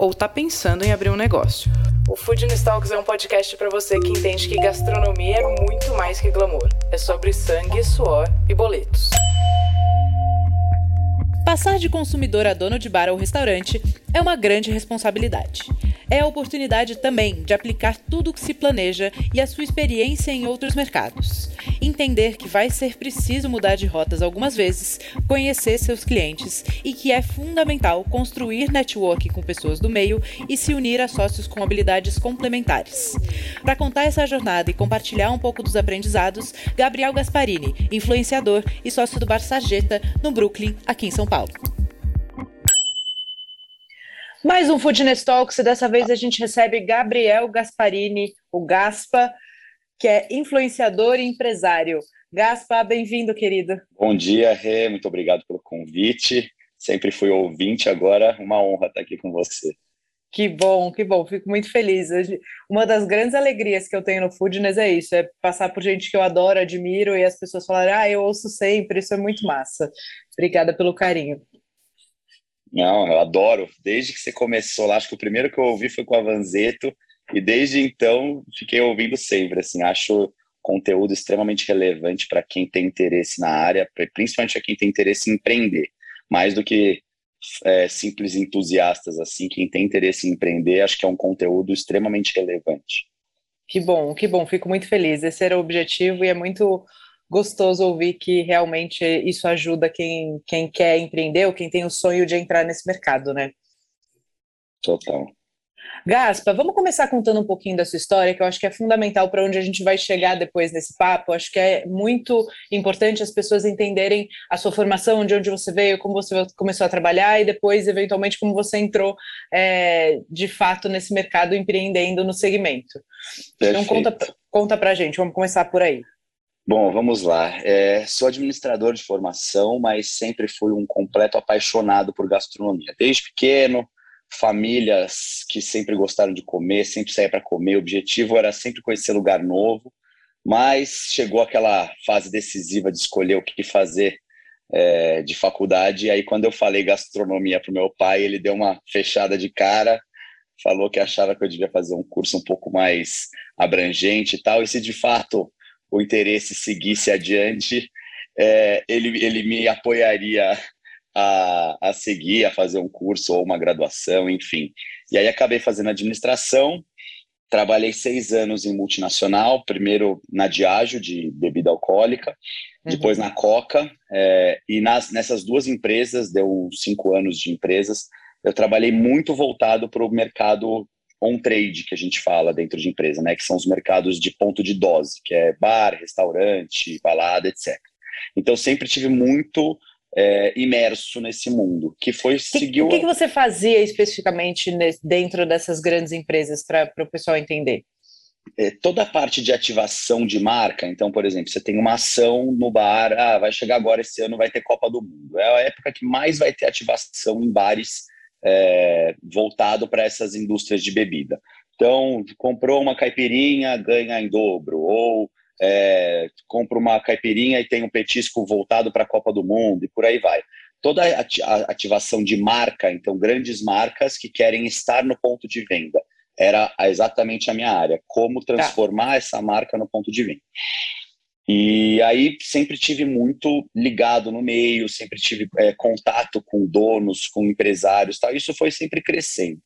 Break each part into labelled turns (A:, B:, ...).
A: ou está pensando em abrir um negócio. O Food Talks é um podcast para você que entende que gastronomia é muito mais que glamour. É sobre sangue, suor e boletos. Passar de consumidor a dono de bar ou restaurante é uma grande responsabilidade. É a oportunidade também de aplicar tudo o que se planeja e a sua experiência em outros mercados. Entender que vai ser preciso mudar de rotas algumas vezes, conhecer seus clientes e que é fundamental construir networking com pessoas do meio e se unir a sócios com habilidades complementares. Para contar essa jornada e compartilhar um pouco dos aprendizados, Gabriel Gasparini, influenciador e sócio do Bar Sarjeta, no Brooklyn, aqui em São Paulo. Mais um Foodness Talks e dessa vez a gente recebe Gabriel Gasparini, o Gaspa, que é influenciador e empresário. Gaspa, bem-vindo, querido.
B: Bom dia, Rê, muito obrigado pelo convite. Sempre fui ouvinte, agora uma honra estar aqui com você.
A: Que bom, que bom, fico muito feliz. Uma das grandes alegrias que eu tenho no Foodness é isso, é passar por gente que eu adoro, admiro e as pessoas falarem, ah, eu ouço sempre, isso é muito massa. Obrigada pelo carinho.
B: Não, eu adoro. Desde que você começou lá, acho que o primeiro que eu ouvi foi com a Vanzeto, e desde então fiquei ouvindo sempre. Assim, acho conteúdo extremamente relevante para quem tem interesse na área, principalmente para quem tem interesse em empreender, mais do que é, simples entusiastas. Assim, quem tem interesse em empreender, acho que é um conteúdo extremamente relevante.
A: Que bom, que bom. Fico muito feliz. Esse era o objetivo e é muito gostoso ouvir que realmente isso ajuda quem, quem quer empreender ou quem tem o sonho de entrar nesse mercado, né?
B: Total.
A: Gaspa, vamos começar contando um pouquinho da sua história, que eu acho que é fundamental para onde a gente vai chegar depois nesse papo. Acho que é muito importante as pessoas entenderem a sua formação, de onde você veio, como você começou a trabalhar e depois, eventualmente, como você entrou é, de fato nesse mercado empreendendo no segmento. Perfeito. Então, conta, conta para a gente, vamos começar por aí.
B: Bom, vamos lá. É, sou administrador de formação, mas sempre fui um completo apaixonado por gastronomia. Desde pequeno, famílias que sempre gostaram de comer, sempre saía para comer. O objetivo era sempre conhecer lugar novo, mas chegou aquela fase decisiva de escolher o que fazer é, de faculdade. E aí, quando eu falei gastronomia para meu pai, ele deu uma fechada de cara, falou que achava que eu devia fazer um curso um pouco mais abrangente e tal. E se de fato o interesse seguisse adiante, é, ele, ele me apoiaria a, a seguir, a fazer um curso ou uma graduação, enfim. E aí acabei fazendo administração, trabalhei seis anos em multinacional, primeiro na Diageo, de bebida alcoólica, uhum. depois na Coca, é, e nas, nessas duas empresas, deu cinco anos de empresas, eu trabalhei muito voltado para o mercado on-trade, que a gente fala dentro de empresa, né? Que são os mercados de ponto de dose, que é bar, restaurante, balada, etc. Então, sempre tive muito é, imerso nesse mundo, que foi seguir...
A: O que, que você fazia especificamente dentro dessas grandes empresas, para o pessoal entender?
B: É, toda a parte de ativação de marca, então, por exemplo, você tem uma ação no bar, ah, vai chegar agora esse ano, vai ter Copa do Mundo. É a época que mais vai ter ativação em bares é, voltado para essas indústrias de bebida. Então, comprou uma caipirinha, ganha em dobro, ou é, compra uma caipirinha e tem um petisco voltado para a Copa do Mundo, e por aí vai. Toda a ativação de marca, então, grandes marcas que querem estar no ponto de venda, era exatamente a minha área, como transformar tá. essa marca no ponto de venda. E aí sempre tive muito ligado no meio, sempre tive é, contato com donos, com empresários, tal. Isso foi sempre crescendo.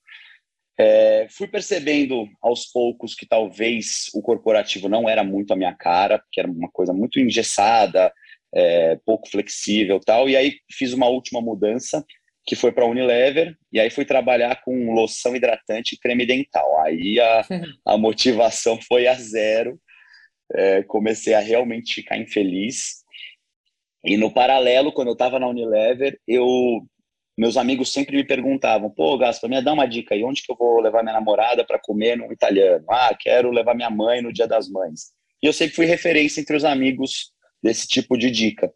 B: É, fui percebendo aos poucos que talvez o corporativo não era muito a minha cara, porque era uma coisa muito engessada, é, pouco flexível, tal. E aí fiz uma última mudança que foi para a Unilever, e aí fui trabalhar com loção hidratante e creme dental. Aí a, a motivação foi a zero é, comecei a realmente ficar infeliz. E no paralelo, quando eu estava na Unilever, eu meus amigos sempre me perguntavam: pô, Gaspa, me dá uma dica aí, onde que eu vou levar minha namorada para comer no italiano? Ah, quero levar minha mãe no Dia das Mães. E eu sempre fui referência entre os amigos desse tipo de dica.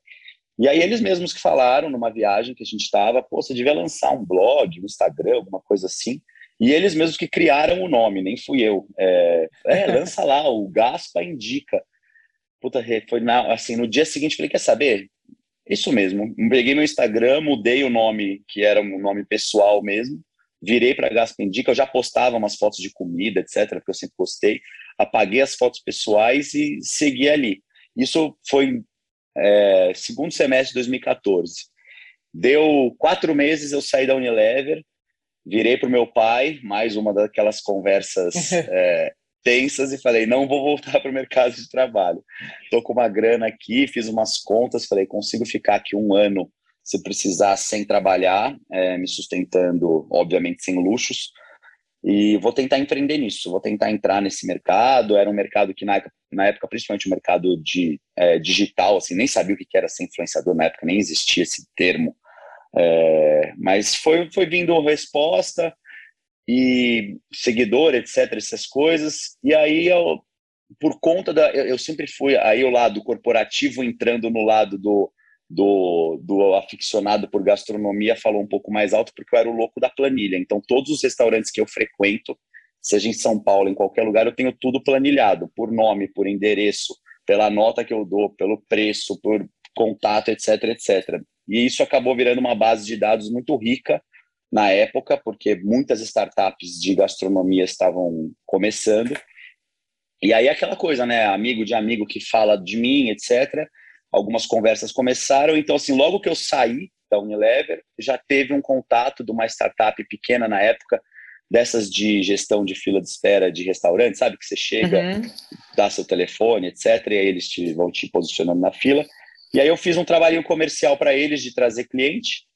B: E aí eles mesmos que falaram numa viagem que a gente estava, pô, você devia lançar um blog, um Instagram, alguma coisa assim. E eles mesmos que criaram o nome, nem fui eu. É, é lança lá, o Gaspa indica. Puta, foi na, assim, no dia seguinte falei, quer saber? Isso mesmo. Peguei meu Instagram, mudei o nome, que era um nome pessoal mesmo, virei para Gaspa Indica, eu já postava umas fotos de comida, etc, porque eu sempre gostei. Apaguei as fotos pessoais e segui ali. Isso foi é, segundo semestre de 2014. Deu quatro meses, eu saí da Unilever, virei para o meu pai, mais uma daquelas conversas é, tensas, e falei: não vou voltar para o mercado de trabalho. Estou com uma grana aqui, fiz umas contas, falei: consigo ficar aqui um ano se precisar sem trabalhar, é, me sustentando, obviamente, sem luxos. E vou tentar empreender nisso, vou tentar entrar nesse mercado. Era um mercado que, na época, na época principalmente o mercado de, é, digital, assim, nem sabia o que era ser influenciador na época, nem existia esse termo. É, mas foi, foi vindo resposta e seguidor, etc., essas coisas. E aí, eu, por conta da. Eu, eu sempre fui aí o lado corporativo entrando no lado do, do, do aficionado por gastronomia falou um pouco mais alto, porque eu era o louco da planilha. Então, todos os restaurantes que eu frequento, seja em São Paulo, em qualquer lugar, eu tenho tudo planilhado, por nome, por endereço, pela nota que eu dou, pelo preço, por contato, etc, etc. E isso acabou virando uma base de dados muito rica na época, porque muitas startups de gastronomia estavam começando. E aí aquela coisa, né, amigo de amigo que fala de mim, etc. Algumas conversas começaram, então assim, logo que eu saí da Unilever, já teve um contato de uma startup pequena na época, dessas de gestão de fila de espera de restaurante, sabe? Que você chega, uhum. dá seu telefone, etc. E aí eles te, vão te posicionando na fila. E aí eu fiz um trabalhinho comercial para eles de trazer cliente.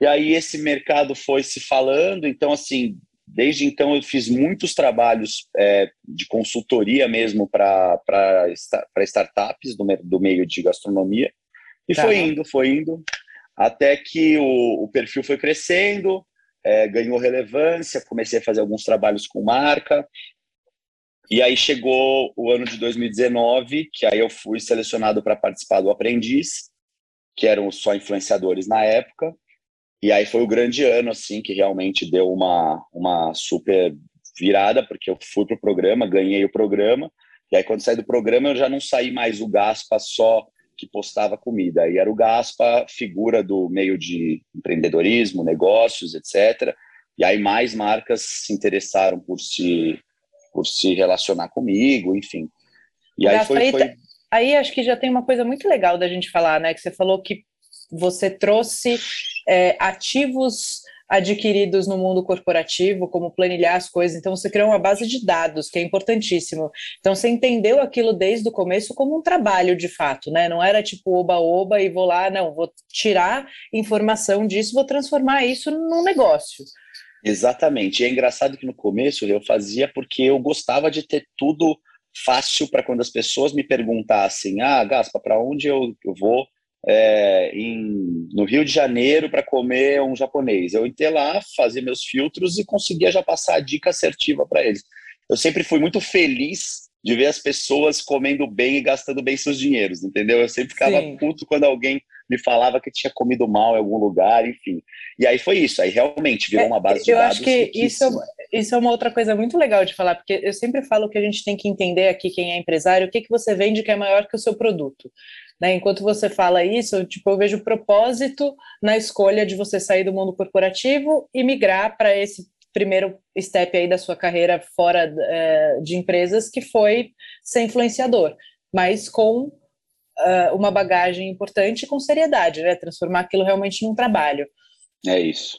B: E aí esse mercado foi se falando. Então, assim, desde então eu fiz muitos trabalhos é, de consultoria mesmo para startups do, do meio de gastronomia. E tá. foi indo, foi indo, até que o, o perfil foi crescendo, é, ganhou relevância, comecei a fazer alguns trabalhos com marca, e aí chegou o ano de 2019, que aí eu fui selecionado para participar do Aprendiz, que eram só influenciadores na época. E aí foi o grande ano, assim, que realmente deu uma, uma super virada, porque eu fui pro programa, ganhei o programa. E aí, quando saí do programa, eu já não saí mais o Gaspa só que postava comida. Aí era o Gaspa, figura do meio de empreendedorismo, negócios, etc. E aí mais marcas se interessaram por se por se relacionar comigo, enfim. E aí foi, foi...
A: Aí acho que já tem uma coisa muito legal da gente falar, né? Que você falou que você trouxe é, ativos adquiridos no mundo corporativo, como planilhar as coisas. Então, você criou uma base de dados, que é importantíssimo. Então, você entendeu aquilo desde o começo como um trabalho, de fato, né? Não era tipo oba-oba e vou lá, não, vou tirar informação disso, vou transformar isso num negócio.
B: Exatamente. E é engraçado que no começo eu fazia porque eu gostava de ter tudo fácil para quando as pessoas me perguntassem: ah, Gaspa, para onde eu, eu vou é, em, no Rio de Janeiro para comer um japonês? Eu ia lá, fazer meus filtros e conseguia já passar a dica assertiva para eles. Eu sempre fui muito feliz de ver as pessoas comendo bem e gastando bem seus dinheiros, entendeu? Eu sempre ficava Sim. puto quando alguém me falava que tinha comido mal em algum lugar, enfim. E aí foi isso, aí realmente virou é, uma base de
A: eu
B: dados.
A: Eu acho que isso, isso é uma outra coisa muito legal de falar, porque eu sempre falo que a gente tem que entender aqui quem é empresário, o que, que você vende que é maior que o seu produto. Né? Enquanto você fala isso, eu, tipo, eu vejo propósito na escolha de você sair do mundo corporativo e migrar para esse primeiro step aí da sua carreira fora é, de empresas, que foi ser influenciador, mas com uh, uma bagagem importante e com seriedade, né? Transformar aquilo realmente num trabalho.
B: É isso.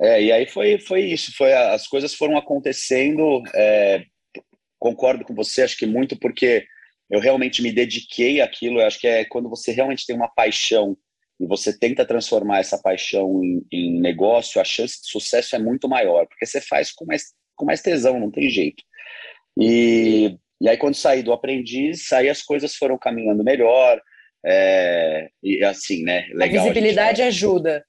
B: É, e aí foi, foi isso, foi as coisas foram acontecendo. É, concordo com você, acho que muito porque eu realmente me dediquei àquilo. Eu acho que é quando você realmente tem uma paixão e você tenta transformar essa paixão em, em, negócio, a chance de sucesso é muito maior, porque você faz com mais, com mais tesão, não tem jeito. E, e aí, quando saí do aprendiz, aí as coisas foram caminhando melhor, é, e assim, né?
A: Legal, a visibilidade a ajuda.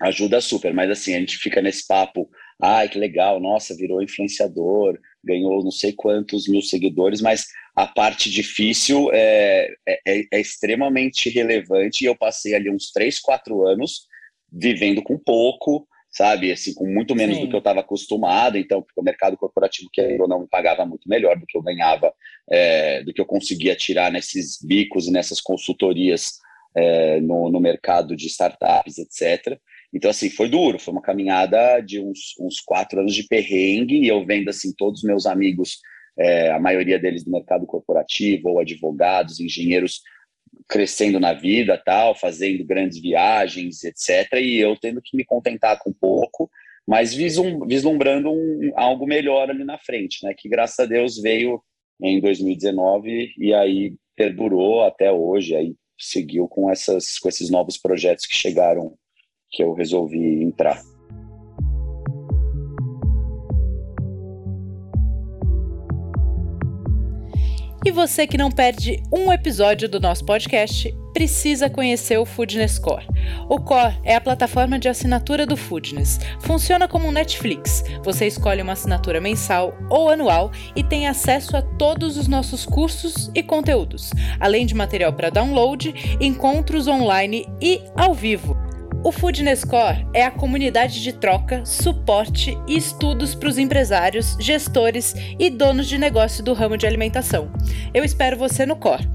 B: Ajuda super, mas assim, a gente fica nesse papo, ai, que legal, nossa, virou influenciador, ganhou não sei quantos mil seguidores, mas a parte difícil é, é, é, é extremamente relevante e eu passei ali uns três, quatro anos vivendo com pouco, sabe, assim, com muito menos Sim. do que eu estava acostumado, então, porque o mercado corporativo, que eu não me pagava muito melhor do que eu ganhava, é, do que eu conseguia tirar nesses bicos e nessas consultorias é, no, no mercado de startups, etc., então, assim, foi duro, foi uma caminhada de uns, uns quatro anos de perrengue, e eu vendo, assim, todos os meus amigos, é, a maioria deles do mercado corporativo, ou advogados, engenheiros, crescendo na vida, tal, fazendo grandes viagens, etc., e eu tendo que me contentar com pouco, mas vislum, vislumbrando um, algo melhor ali na frente, né, que graças a Deus veio em 2019 e aí perdurou até hoje, aí seguiu com, essas, com esses novos projetos que chegaram que eu resolvi entrar.
C: E você que não perde um episódio do nosso podcast, precisa conhecer o Foodness Core. O Core é a plataforma de assinatura do Foodness. Funciona como um Netflix. Você escolhe uma assinatura mensal ou anual e tem acesso a todos os nossos cursos e conteúdos, além de material para download, encontros online e ao vivo. O Foodness Core é a comunidade de troca, suporte e estudos para os empresários, gestores e donos de negócio do ramo de alimentação. Eu espero você no Core.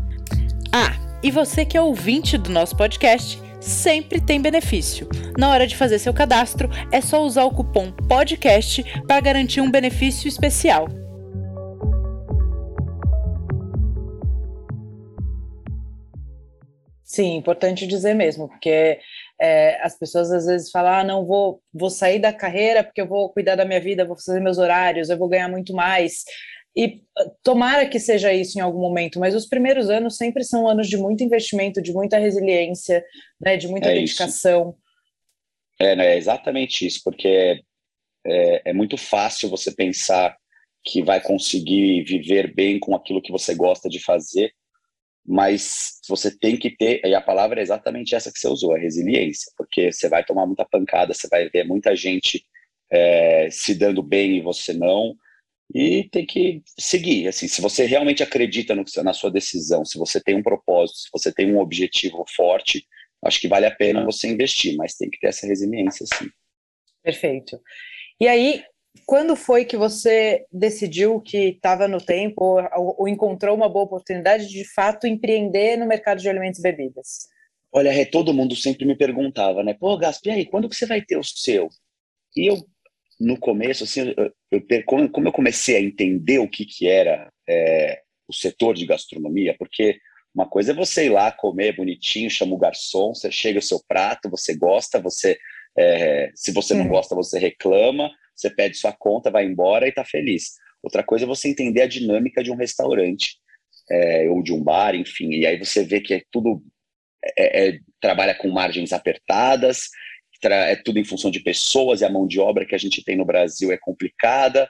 C: Ah, e você que é ouvinte do nosso podcast, sempre tem benefício. Na hora de fazer seu cadastro, é só usar o cupom PODCAST para garantir um benefício especial.
A: Sim, importante dizer mesmo, porque é, as pessoas às vezes falam, ah, não, vou, vou sair da carreira porque eu vou cuidar da minha vida, vou fazer meus horários, eu vou ganhar muito mais. E ah, tomara que seja isso em algum momento, mas os primeiros anos sempre são anos de muito investimento, de muita resiliência, né, de muita é dedicação.
B: É, né, é exatamente isso, porque é, é muito fácil você pensar que vai conseguir viver bem com aquilo que você gosta de fazer, mas você tem que ter, e a palavra é exatamente essa que você usou, a resiliência, porque você vai tomar muita pancada, você vai ver muita gente é, se dando bem e você não, e tem que seguir. Assim, se você realmente acredita no, na sua decisão, se você tem um propósito, se você tem um objetivo forte, acho que vale a pena você investir, mas tem que ter essa resiliência, sim.
A: Perfeito. E aí, quando foi que você decidiu que estava no tempo ou, ou, encontrou uma boa oportunidade de, de fato empreender no mercado de alimentos e bebidas?
B: Olha, é, todo mundo sempre me perguntava, né? Pô, Gaspi, aí, quando que você vai ter o seu? E eu, no começo, assim, eu, eu, como eu comecei a entender o que, que era é, o setor de gastronomia, porque uma coisa é você ir lá comer bonitinho, chama o garçom, você chega o seu prato, você gosta, você é, se você não gosta, você reclama, você pede sua conta, vai embora e está feliz. Outra coisa é você entender a dinâmica de um restaurante é, ou de um bar, enfim, e aí você vê que é tudo é, é, trabalha com margens apertadas, é tudo em função de pessoas e a mão de obra que a gente tem no Brasil é complicada,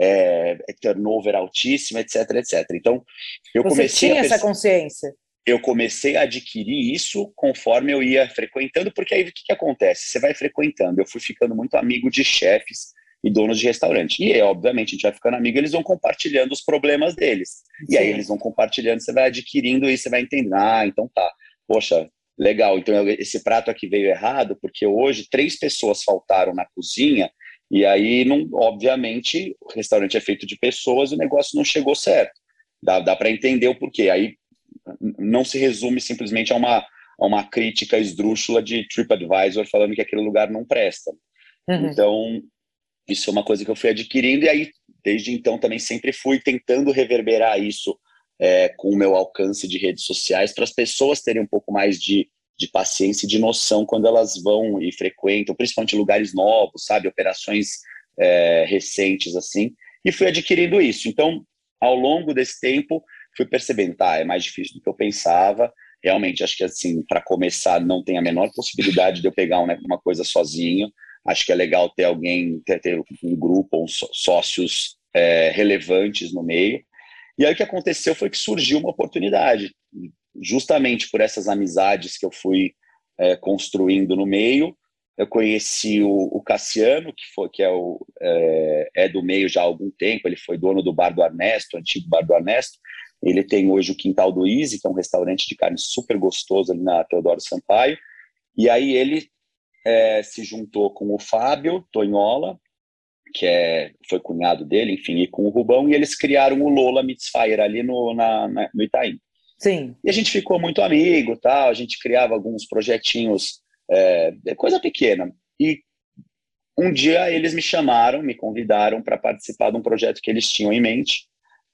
B: é, é turnover altíssimo, etc, etc. Então, eu
A: você
B: comecei
A: tinha essa consciência?
B: Eu comecei a adquirir isso conforme eu ia frequentando, porque aí o que, que acontece? Você vai frequentando. Eu fui ficando muito amigo de chefes e donos de restaurante. E, obviamente, a gente vai ficando amigo, eles vão compartilhando os problemas deles. E Sim. aí eles vão compartilhando, você vai adquirindo e você vai entendendo. Ah, então tá. Poxa, legal. Então esse prato aqui veio errado, porque hoje três pessoas faltaram na cozinha. E aí, não, obviamente, o restaurante é feito de pessoas e o negócio não chegou certo. Dá, dá para entender o porquê. Aí não se resume simplesmente a uma, a uma crítica esdrúxula de TripAdvisor falando que aquele lugar não presta. Uhum. Então, isso é uma coisa que eu fui adquirindo, e aí, desde então, também sempre fui tentando reverberar isso é, com o meu alcance de redes sociais para as pessoas terem um pouco mais de, de paciência e de noção quando elas vão e frequentam, principalmente lugares novos, sabe? Operações é, recentes, assim, e fui adquirindo isso. Então, ao longo desse tempo, fui percebendo, tá, é mais difícil do que eu pensava. Realmente, acho que, assim, para começar, não tem a menor possibilidade de eu pegar uma, uma coisa sozinho. Acho que é legal ter alguém, ter, ter um grupo ou sócios é, relevantes no meio. E aí o que aconteceu foi que surgiu uma oportunidade, justamente por essas amizades que eu fui é, construindo no meio. eu conheci o, o, Cassiano, que foi que é, o, é, é, do meio já há algum tempo, ele foi dono do Bar do Ernesto, antigo Bar do Ernesto. Ele tem hoje o Quintal do Easy, que é um restaurante de carne super gostoso ali na Teodoro Sampaio. E aí ele é, se juntou com o Fábio Tonhola, que é, foi cunhado dele, enfim, e com o Rubão, e eles criaram o Lola Mitzfire ali no, na, na, no Itaim.
A: Sim.
B: E a gente ficou muito amigo, tal, a gente criava alguns projetinhos, é, coisa pequena. E um dia eles me chamaram, me convidaram para participar de um projeto que eles tinham em mente,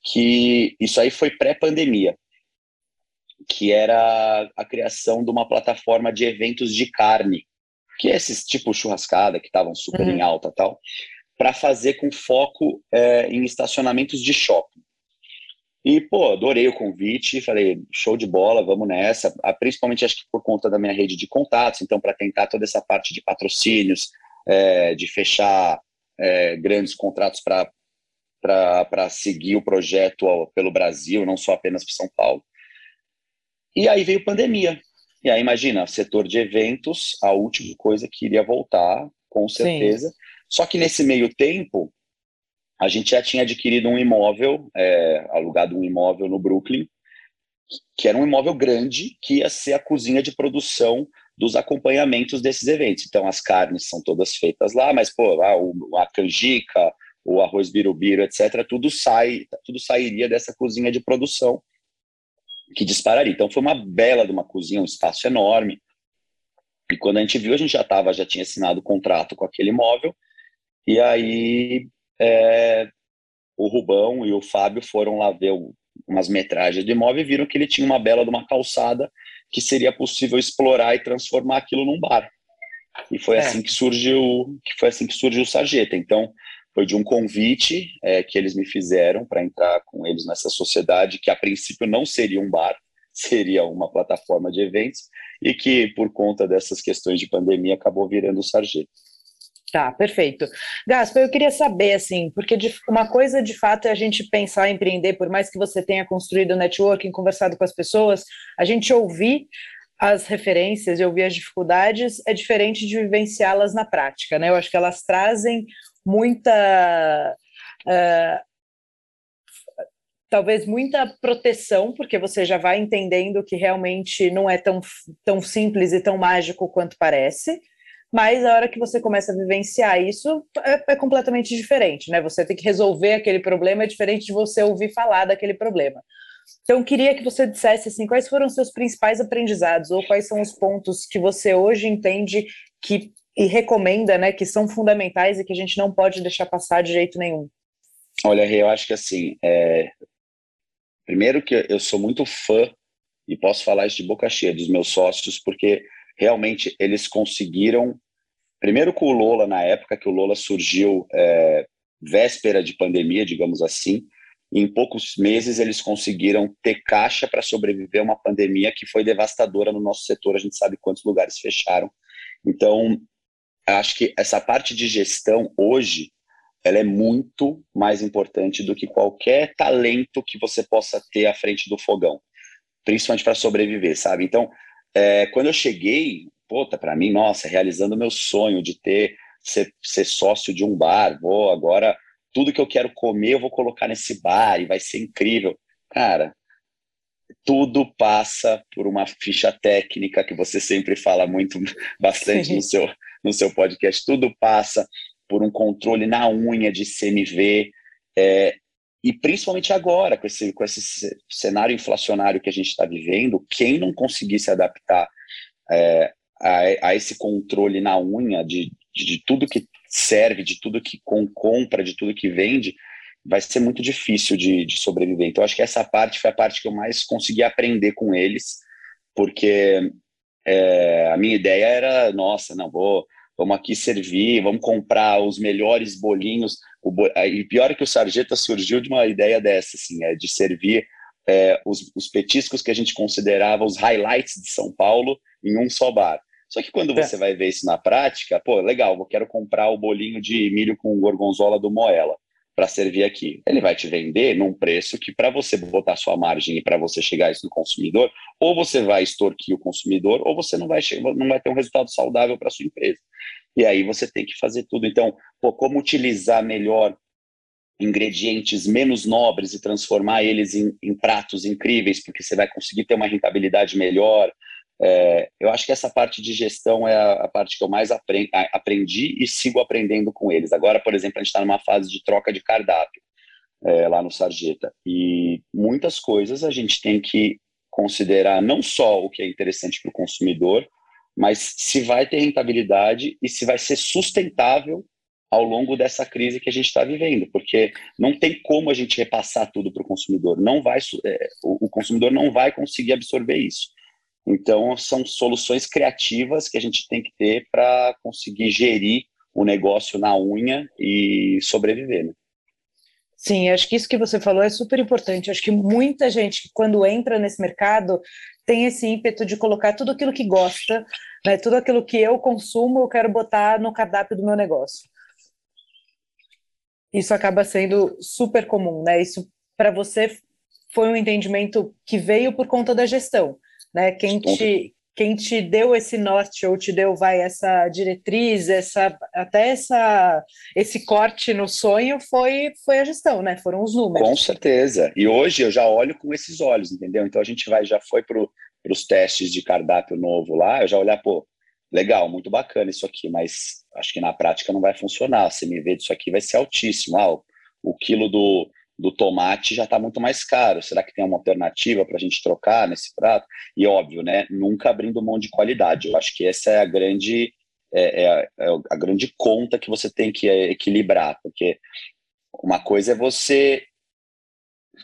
B: que isso aí foi pré-pandemia, que era a criação de uma plataforma de eventos de carne, que é esses tipo churrascada que estavam super uhum. em alta tal, para fazer com foco é, em estacionamentos de shopping. E, pô, adorei o convite, falei, show de bola, vamos nessa. Ah, principalmente, acho que por conta da minha rede de contatos, então, para tentar toda essa parte de patrocínios, é, de fechar é, grandes contratos para seguir o projeto ao, pelo Brasil, não só apenas para São Paulo. E aí veio pandemia. E aí, imagina, setor de eventos, a última coisa que iria voltar, com certeza. Sim. Só que nesse meio tempo, a gente já tinha adquirido um imóvel, é, alugado um imóvel no Brooklyn, que era um imóvel grande, que ia ser a cozinha de produção dos acompanhamentos desses eventos. Então, as carnes são todas feitas lá, mas, pô, a, a canjica, o arroz birubiru, etc., tudo sai, tudo sairia dessa cozinha de produção que dispararia. Então, foi uma bela de uma cozinha, um espaço enorme. E quando a gente viu, a gente já tava, já tinha assinado o contrato com aquele imóvel, e aí é, o Rubão e o Fábio foram lá ver umas metragens de imóvel e viram que ele tinha uma bela de uma calçada que seria possível explorar e transformar aquilo num bar. E foi é. assim que surgiu, que foi assim que surgiu o Sarjeta. Então, foi de um convite é, que eles me fizeram para entrar com eles nessa sociedade, que a princípio não seria um bar, seria uma plataforma de eventos, e que por conta dessas questões de pandemia acabou virando o Sarjeta.
A: Tá, perfeito. Gaspa, eu queria saber, assim, porque de, uma coisa de fato é a gente pensar em empreender, por mais que você tenha construído o networking, conversado com as pessoas, a gente ouvir as referências e ouvir as dificuldades é diferente de vivenciá-las na prática, né? Eu acho que elas trazem muita. Uh, talvez muita proteção, porque você já vai entendendo que realmente não é tão, tão simples e tão mágico quanto parece mas a hora que você começa a vivenciar isso é, é, completamente diferente, né? Você tem que resolver aquele problema, é diferente de você ouvir falar daquele problema. Então, queria que você dissesse assim, quais foram os seus principais aprendizados ou quais são os pontos que você hoje entende que e recomenda, né, que são fundamentais e que a gente não pode deixar passar de jeito nenhum.
B: Olha, eu acho que assim, é... primeiro que eu sou muito fã e posso falar isso de boca cheia dos meus sócios, porque realmente eles conseguiram Primeiro com o Lola, na época que o Lola surgiu é, véspera de pandemia, digamos assim, em poucos meses eles conseguiram ter caixa para sobreviver a uma pandemia que foi devastadora no nosso setor. A gente sabe quantos lugares fecharam. Então, acho que essa parte de gestão hoje ela é muito mais importante do que qualquer talento que você possa ter à frente do fogão, principalmente para sobreviver, sabe? Então, é, quando eu cheguei, puta, para mim, nossa, realizando meu sonho de ter ser, ser sócio de um bar, vou agora tudo que eu quero comer eu vou colocar nesse bar e vai ser incrível. Cara, tudo passa por uma ficha técnica que você sempre fala muito bastante no seu, no seu podcast. Tudo passa por um controle na unha de CMV. É, e principalmente agora, com esse, com esse cenário inflacionário que a gente está vivendo, quem não conseguir se adaptar é, a, a esse controle na unha de, de, de, tudo que serve, de tudo que com, compra, de tudo que vende, vai ser muito difícil de, de sobreviver. Então, acho que essa parte foi a parte que eu mais consegui aprender com eles, porque é, a minha ideia era, nossa, não vou, vamos aqui servir, vamos comprar os melhores bolinhos. O bo... E pior é que o Sarjeta surgiu de uma ideia dessa, assim, é, de servir é, os, os petiscos que a gente considerava os highlights de São Paulo em um só bar. Só que quando é. você vai ver isso na prática, pô, legal, eu quero comprar o bolinho de milho com gorgonzola do Moela. Para servir aqui. Ele vai te vender num preço que, para você botar sua margem e para você chegar isso no consumidor, ou você vai extorquir o consumidor, ou você não vai, não vai ter um resultado saudável para sua empresa. E aí você tem que fazer tudo. Então, pô, como utilizar melhor ingredientes menos nobres e transformar eles em, em pratos incríveis, porque você vai conseguir ter uma rentabilidade melhor, é, eu acho que essa parte de gestão é a, a parte que eu mais aprendi, aprendi, e sigo aprendendo com eles. Agora, por exemplo, a gente está numa fase de troca de cardápio é, lá no Sarjeta. E muitas coisas a gente tem que considerar não só o que é interessante para o consumidor, mas se vai ter rentabilidade e se vai ser sustentável ao longo dessa crise que a gente está vivendo, porque não tem como a gente repassar tudo para o consumidor. Não vai, é, o, o consumidor não vai conseguir absorver isso. Então, são soluções criativas que a gente tem que ter para conseguir gerir o negócio na unha e sobreviver. Né?
A: Sim, acho que isso que você falou é super importante. Acho que muita gente, quando entra nesse mercado, tem esse ímpeto de colocar tudo aquilo que gosta, né, tudo aquilo que eu consumo, eu quero botar no cardápio do meu negócio. Isso acaba sendo super comum, né? Isso para você foi um entendimento que veio por conta da gestão né? Quem te, quem te deu esse norte ou te deu vai essa diretriz, essa até essa esse corte no sonho foi foi a gestão, né? Foram os números.
B: Com certeza. E hoje eu já olho com esses olhos, entendeu? Então a gente vai já foi para os testes de cardápio novo lá, eu já olhar, pô, legal, muito bacana isso aqui, mas acho que na prática não vai funcionar. Se me vê disso aqui vai ser altíssimo. Ah, o, o quilo do do tomate já está muito mais caro. Será que tem uma alternativa para a gente trocar nesse prato? E óbvio, né? Nunca abrindo mão de qualidade. Eu acho que essa é a grande é, é, é a grande conta que você tem que equilibrar, porque uma coisa é você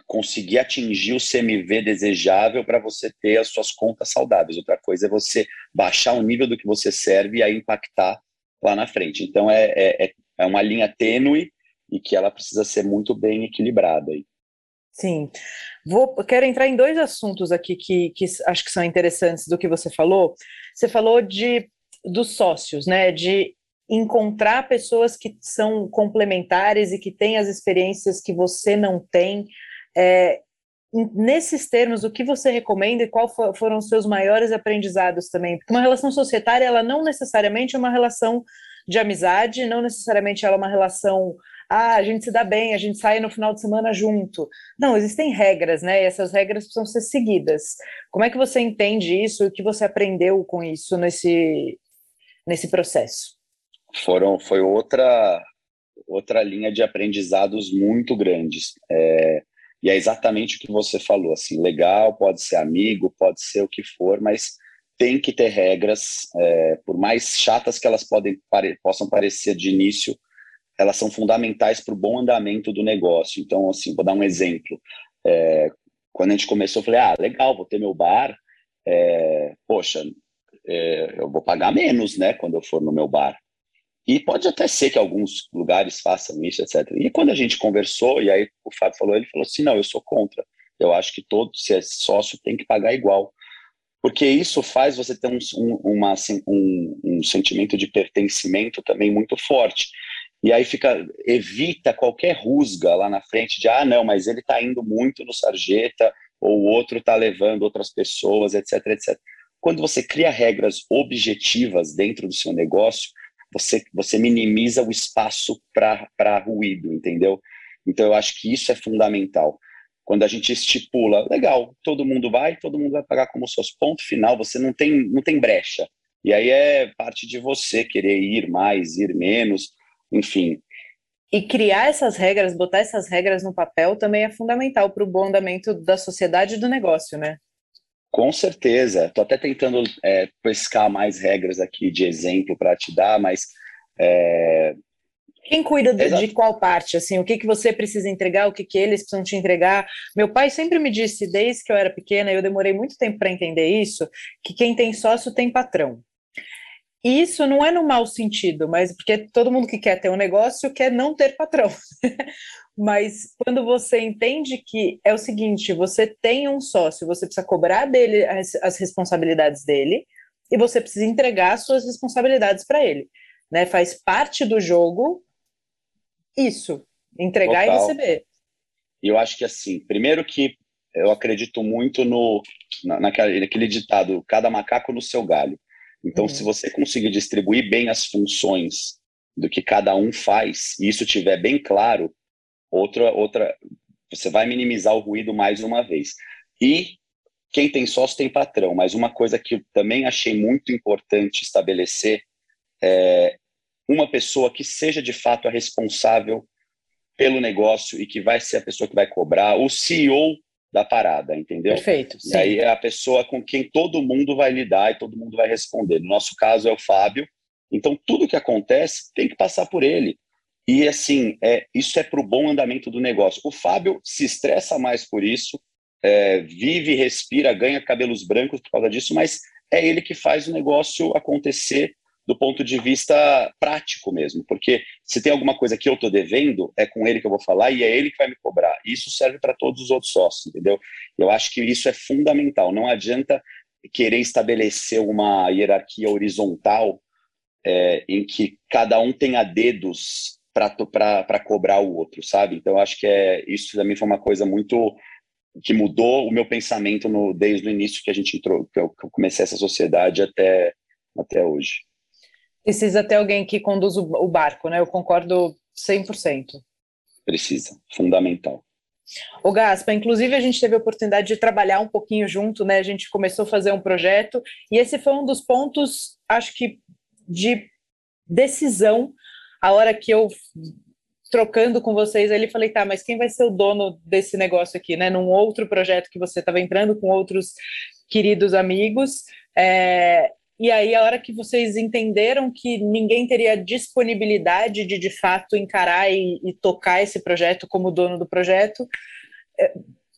B: conseguir atingir o CMV desejável para você ter as suas contas saudáveis. Outra coisa é você baixar o nível do que você serve e aí impactar lá na frente. Então é, é, é uma linha tênue e que ela precisa ser muito bem equilibrada.
A: Sim. Vou, quero entrar em dois assuntos aqui que, que acho que são interessantes do que você falou. Você falou de dos sócios, né? De encontrar pessoas que são complementares e que têm as experiências que você não tem. É, nesses termos, o que você recomenda e qual for, foram os seus maiores aprendizados também? Porque uma relação societária, ela não necessariamente é uma relação de amizade, não necessariamente ela é uma relação ah, a gente se dá bem, a gente sai no final de semana junto. Não, existem regras, né? E essas regras precisam ser seguidas. Como é que você entende isso? O que você aprendeu com isso nesse, nesse processo?
B: Foram, foi outra outra linha de aprendizados muito grandes. É, e é exatamente o que você falou, assim, legal, pode ser amigo, pode ser o que for, mas tem que ter regras, é, por mais chatas que elas podem, pare, possam parecer de início, elas são fundamentais para o bom andamento do negócio. Então, assim, vou dar um exemplo. É, quando a gente começou, eu falei, ah, legal, vou ter meu bar, é, poxa, é, eu vou pagar menos, né, quando eu for no meu bar. E pode até ser que alguns lugares façam isso, etc. E quando a gente conversou, e aí o Fábio falou, ele falou assim, não, eu sou contra. Eu acho que todo, se é sócio, tem que pagar igual. Porque isso faz você ter um, um, uma, assim, um, um sentimento de pertencimento também muito forte. E aí fica evita qualquer rusga lá na frente de ah, não, mas ele está indo muito no sarjeta, ou o outro está levando outras pessoas, etc, etc. Quando você cria regras objetivas dentro do seu negócio, você, você minimiza o espaço para ruído, entendeu? Então eu acho que isso é fundamental. Quando a gente estipula, legal, todo mundo vai, todo mundo vai pagar como seus ponto final, você não tem, não tem brecha. E aí é parte de você querer ir mais, ir menos, enfim.
A: E criar essas regras, botar essas regras no papel também é fundamental para o bom andamento da sociedade e do negócio, né?
B: Com certeza. Estou até tentando é, pescar mais regras aqui de exemplo para te dar, mas. É...
A: Quem cuida de, de, qual parte? Assim, o que, que você precisa entregar, o que, que eles precisam te entregar? Meu pai sempre me disse, desde que eu era pequena, e eu demorei muito tempo para entender isso, que quem tem sócio tem patrão. E isso não é no mau sentido, mas porque todo mundo que quer ter um negócio quer não ter patrão. mas quando você entende que é o seguinte, você tem um sócio, você precisa cobrar dele as, as responsabilidades dele e você precisa entregar as suas responsabilidades para ele, né? Faz parte do jogo isso, entregar Total. e receber.
B: E eu acho que assim, primeiro que eu acredito muito no na, naquele, naquele ditado, cada macaco no seu galho. Então, uhum. se você conseguir distribuir bem as funções do que cada um faz, e isso tiver bem claro, outra outra você vai minimizar o ruído mais uma vez. E quem tem sócio tem patrão, mas uma coisa que eu também achei muito importante estabelecer é uma pessoa que seja de fato a responsável pelo negócio e que vai ser a pessoa que vai cobrar, o CEO da parada, entendeu?
A: Perfeito.
B: Sim. E aí é a pessoa com quem todo mundo vai lidar e todo mundo vai responder. No nosso caso é o Fábio. Então tudo que acontece tem que passar por ele. E assim, é, isso é para o bom andamento do negócio. O Fábio se estressa mais por isso, é, vive, respira, ganha cabelos brancos por causa disso, mas é ele que faz o negócio acontecer do ponto de vista prático mesmo, porque se tem alguma coisa que eu estou devendo, é com ele que eu vou falar e é ele que vai me cobrar. Isso serve para todos os outros sócios, entendeu? Eu acho que isso é fundamental. Não adianta querer estabelecer uma hierarquia horizontal é, em que cada um tenha dedos para cobrar o outro, sabe? Então, acho que é, isso também foi uma coisa muito que mudou o meu pensamento no, desde o início que a gente entrou, eu, que eu comecei essa sociedade até, até hoje.
A: Precisa ter alguém que conduz o barco, né? Eu concordo 100%.
B: Precisa, fundamental.
A: O Gaspa, inclusive a gente teve a oportunidade de trabalhar um pouquinho junto, né? A gente começou a fazer um projeto e esse foi um dos pontos, acho que de decisão, a hora que eu trocando com vocês, ele falei, tá, mas quem vai ser o dono desse negócio aqui, né? Num outro projeto que você estava entrando com outros queridos amigos, é, e aí, a hora que vocês entenderam que ninguém teria disponibilidade de, de fato, encarar e, e tocar esse projeto como dono do projeto, é,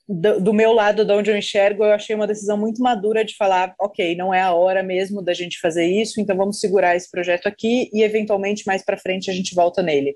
A: do, do, meu lado, de onde eu enxergo, eu achei uma decisão muito madura de falar, ok, não é a hora mesmo da gente fazer isso, então vamos segurar esse projeto aqui e, eventualmente, mais para frente a gente volta nele.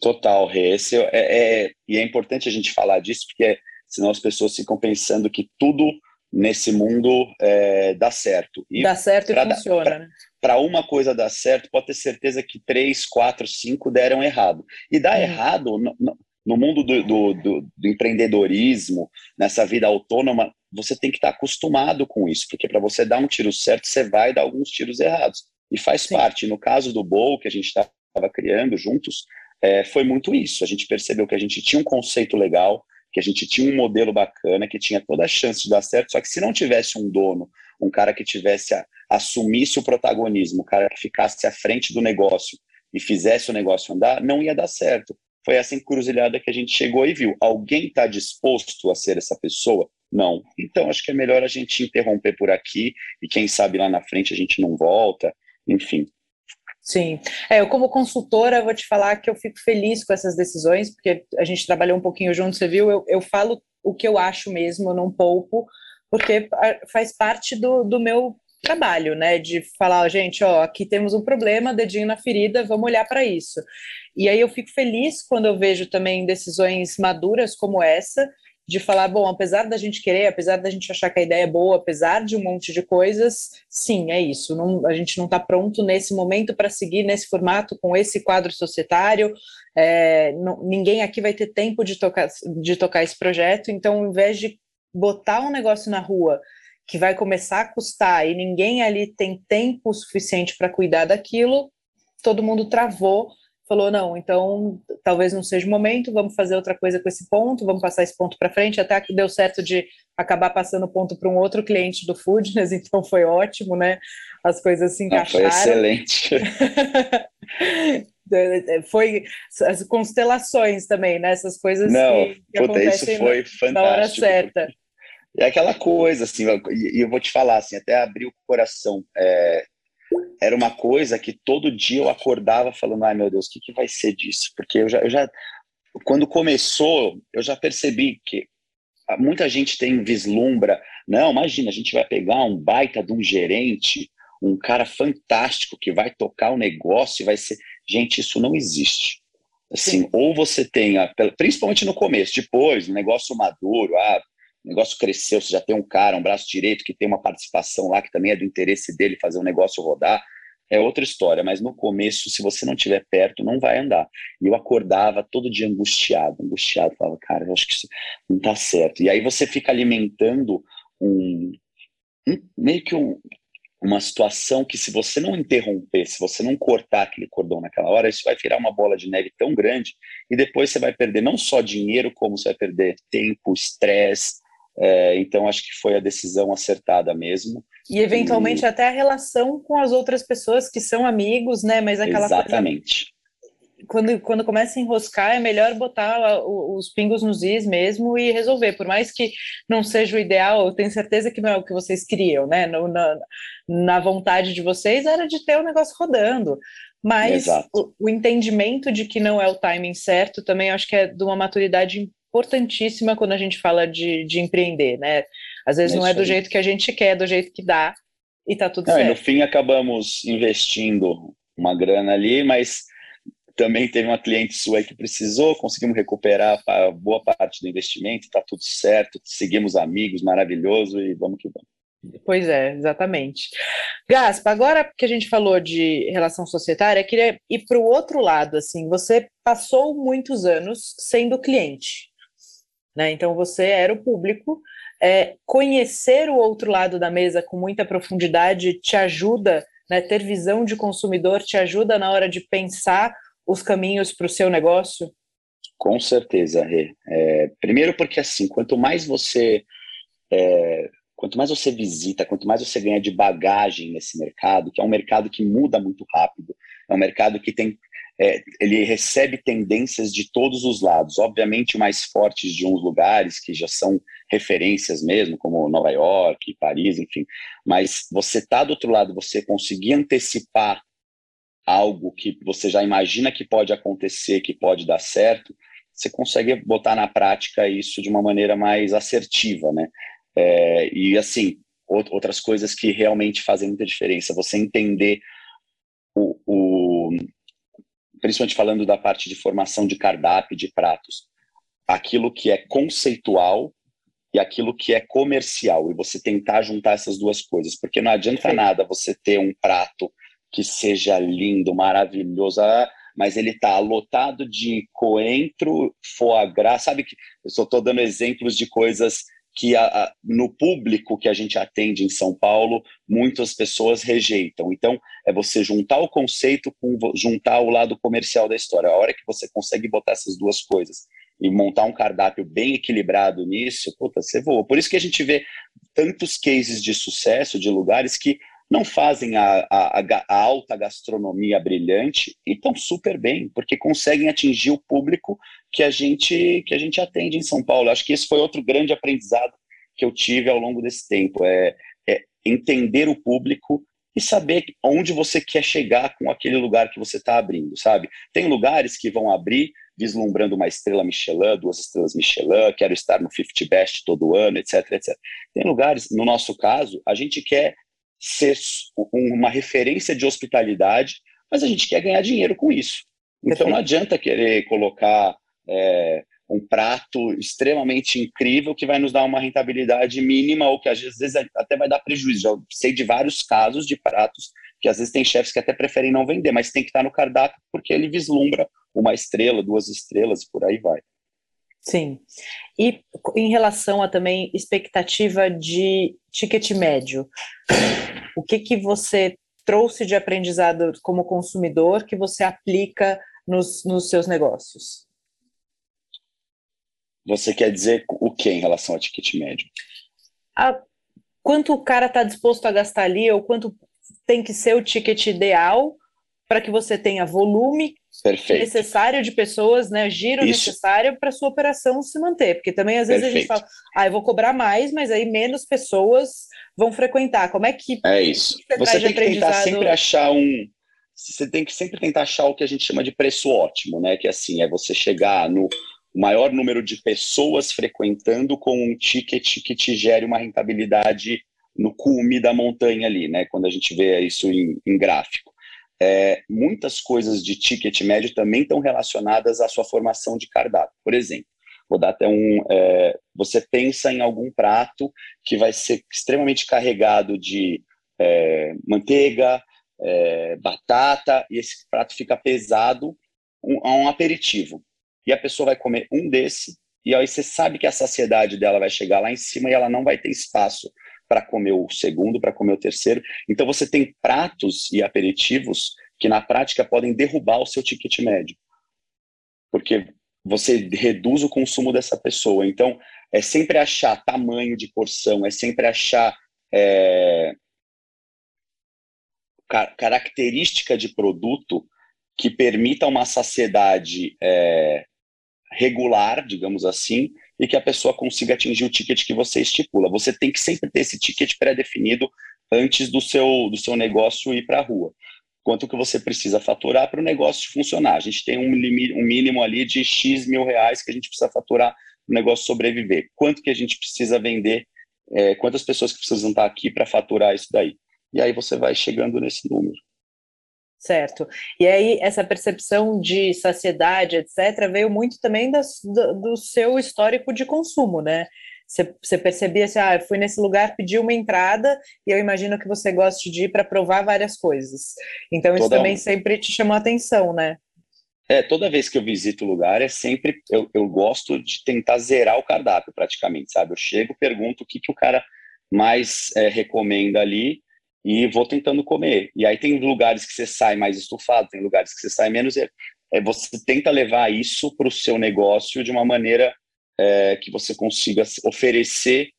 B: Total, Esse é, é, e é importante a gente falar disso, porque senão as pessoas ficam pensando que tudo nesse mundo é, dá certo.
A: E dá certo e funciona, né?
B: Para uma coisa dar certo, pode ter certeza que três, quatro, cinco deram errado. E dar hum. errado no, no mundo do, do, do, do, empreendedorismo, nessa vida autônoma, você tem que estar acostumado com isso, porque para você dar um tiro certo, você vai dar alguns tiros errados. E faz Sim. parte. No caso do Bowl, que a gente estava criando juntos, é, foi muito isso. A gente percebeu que a gente tinha um conceito legal, que a gente tinha um modelo bacana, que tinha toda a chance de dar certo, só que se não tivesse um dono, um cara que tivesse a, assumisse o protagonismo, um cara que ficasse à frente do negócio e fizesse o negócio andar, não ia dar certo. Foi essa encruzilhada que a gente chegou e viu. Alguém está disposto a ser essa pessoa? Não. Então acho que é melhor a gente interromper por aqui e quem sabe lá na frente a gente não volta. Enfim,
A: Sim, é, eu como consultora vou te falar que eu fico feliz com essas decisões, porque a gente trabalhou um pouquinho junto, você viu, eu, eu falo o que eu acho mesmo, eu não poupo, porque faz parte do, do meu trabalho, né, de falar, gente, ó, aqui temos um problema, dedinho na ferida, vamos olhar para isso. E aí eu fico feliz quando eu vejo também decisões maduras como essa, de falar, bom, apesar da gente querer, apesar da gente achar que a ideia é boa, apesar de um monte de coisas, sim, é isso. Não, a gente não está pronto nesse momento para seguir nesse formato, com esse quadro societário. É, não, ninguém aqui vai ter tempo de tocar, de tocar esse projeto, então, ao invés de botar um negócio na rua que vai começar a custar e ninguém ali tem tempo suficiente para cuidar daquilo, todo mundo travou falou: não, então talvez não seja o momento, vamos fazer outra coisa com esse ponto, vamos passar esse ponto para frente. Até que deu certo de acabar passando o ponto para um outro cliente do Foodness, então foi ótimo, né? As coisas se encaixaram.
B: Ah, foi excelente.
A: foi as constelações também, né? Essas coisas
B: não,
A: que, que
B: puta, isso foi fantástico.
A: Na hora certa.
B: É aquela coisa, assim, e eu vou te falar, assim, até abrir o coração. É, era uma coisa que todo dia eu acordava falando, ai meu Deus, o que, que vai ser disso? Porque eu já, eu já, quando começou, eu já percebi que muita gente tem vislumbra, não, imagina, a gente vai pegar um baita de um gerente, um cara fantástico que vai tocar o negócio e vai ser. Gente, isso não existe. Assim, Sim. ou você tenha, principalmente no começo, depois, um negócio maduro, ah, o negócio cresceu, você já tem um cara, um braço direito que tem uma participação lá que também é do interesse dele fazer o negócio rodar. é outra história, mas no começo, se você não estiver perto, não vai andar. E eu acordava todo dia angustiado, angustiado, falava, cara, eu acho que isso não está certo. E aí você fica alimentando um, um meio que um, uma situação que se você não interromper, se você não cortar aquele cordão naquela hora, isso vai virar uma bola de neve tão grande e depois você vai perder não só dinheiro, como você vai perder tempo, estresse. É, então acho que foi a decisão acertada mesmo.
A: E eventualmente e... até a relação com as outras pessoas que são amigos, né? Mas aquela
B: Exatamente.
A: Coisa quando, quando começa a enroscar, é melhor botar os pingos nos is mesmo e resolver. Por mais que não seja o ideal, eu tenho certeza que não é o que vocês queriam, né? No, na, na vontade de vocês era de ter o negócio rodando. Mas o, o, entendimento de que não é o timing certo também acho que é de uma maturidade importantíssima quando a gente fala de, de empreender, né? Às vezes é não é do aí. jeito que a gente quer, é do jeito que dá e tá tudo não, certo.
B: no fim acabamos investindo uma grana ali, mas também teve uma cliente sua que precisou, conseguimos recuperar a boa parte do investimento, está tudo certo, seguimos amigos, maravilhoso e vamos que vamos.
A: Pois é, exatamente. Gaspa, agora que a gente falou de relação societária, queria ir para o outro lado. Assim, você passou muitos anos sendo cliente, né? Então você era o público. É, conhecer o outro lado da mesa com muita profundidade te ajuda, né? Ter visão de consumidor te ajuda na hora de pensar os caminhos para o seu negócio?
B: Com certeza, Rê. É, primeiro porque assim, quanto mais você é, quanto mais você visita, quanto mais você ganha de bagagem nesse mercado, que é um mercado que muda muito rápido, é um mercado que tem é, ele recebe tendências de todos os lados, obviamente mais fortes de uns lugares que já são referências mesmo, como Nova York, Paris, enfim. Mas você tá do outro lado, você conseguir antecipar algo que você já imagina que pode acontecer, que pode dar certo, você consegue botar na prática isso de uma maneira mais assertiva, né? É, e assim, outras coisas que realmente fazem muita diferença, você entender o, o, principalmente falando da parte de formação de cardápio, de pratos, aquilo que é conceitual e aquilo que é comercial, e você tentar juntar essas duas coisas, porque não adianta Sim. nada você ter um prato que seja lindo, maravilhoso, ah, mas ele está lotado de coentro, foie gras, sabe que eu só estou dando exemplos de coisas que a, a, no público que a gente atende em São Paulo, muitas pessoas rejeitam. Então, é você juntar o conceito com juntar o lado comercial da história. A hora que você consegue botar essas duas coisas e montar um cardápio bem equilibrado nisso, puta, você voa. Por isso que a gente vê tantos cases de sucesso de lugares que não fazem a, a, a, alta gastronomia brilhante e estão super bem, porque conseguem atingir o público que a gente que a gente atende em São Paulo. Acho que esse foi outro grande aprendizado que eu tive ao longo desse tempo, é, é entender o público e saber onde você quer chegar com aquele lugar que você está abrindo, sabe? Tem lugares que vão abrir vislumbrando uma estrela Michelin, duas estrelas Michelin, quero estar no 50 Best todo ano, etc, etc. Tem lugares, no nosso caso, a gente quer ser uma referência de hospitalidade, mas a gente quer ganhar dinheiro com isso. Então não adianta querer colocar é, um prato extremamente incrível que vai nos dar uma rentabilidade mínima ou que às vezes até vai dar prejuízo. Já sei de vários casos de pratos que às vezes tem chefes que até preferem não vender, mas tem que estar no cardápio porque ele vislumbra uma estrela, duas estrelas e por aí vai.
A: Sim. E em relação a também expectativa de ticket médio, o que que você trouxe de aprendizado como consumidor que você aplica nos, nos seus negócios?
B: Você quer dizer o que em relação ao ticket médio?
A: A, quanto o cara está disposto a gastar ali, ou quanto tem que ser o ticket ideal para que você tenha volume Perfeito. necessário de pessoas, né, giro Isso. necessário para sua operação se manter, porque também às vezes Perfeito. a gente fala, ah, eu vou cobrar mais, mas aí menos pessoas vão frequentar. Como é que
B: é isso? Você, você tem que tentar sempre achar um, você tem que sempre tentar achar o que a gente chama de preço ótimo, né? Que assim é você chegar no maior número de pessoas frequentando com um ticket que te gere uma rentabilidade no cume da montanha ali, né? Quando a gente vê isso em, em gráfico é, muitas coisas de ticket médio também estão relacionadas à sua formação de cardápio. Por exemplo, vou dar até um. É, você pensa em algum prato que vai ser extremamente carregado de é, manteiga, é, batata, e esse prato fica pesado um, a um aperitivo. E a pessoa vai comer um desse, e aí você sabe que a saciedade dela vai chegar lá em cima e ela não vai ter espaço para comer o segundo, para comer o terceiro. Então você tem pratos e aperitivos que na prática podem derrubar o seu ticket médio. Porque você reduz o consumo dessa pessoa. Então, é sempre achar tamanho de porção, é sempre achar é, característica de produto que permita uma saciedade é, regular, digamos assim, e que a pessoa consiga atingir o ticket que você estipula. Você tem que sempre ter esse ticket pré-definido antes do seu, do seu negócio ir para a rua. Quanto que você precisa faturar para o negócio funcionar? A gente tem um, limite, um mínimo ali de X mil reais que a gente precisa faturar para o negócio sobreviver. Quanto que a gente precisa vender? É, quantas pessoas que precisam estar aqui para faturar isso daí? E aí você vai chegando nesse número.
A: Certo. E aí, essa percepção de saciedade, etc., veio muito também das, do, do, seu histórico de consumo, né? Você, percebia assim, ah, eu fui nesse lugar, pedi uma entrada, e eu imagino que você goste de ir para provar várias coisas. Então, isso Toda também um... sempre te chamou a atenção, né?
B: É, toda vez que eu visito o lugar, é sempre. Eu, eu gosto de tentar zerar o cardápio, praticamente, sabe? Eu chego, pergunto o que, que o cara mais é, recomenda ali e vou tentando comer. E aí tem lugares que você sai mais estufado, tem lugares que você sai menos. É, é você tenta levar isso para o seu negócio de uma maneira é, que você consiga oferecer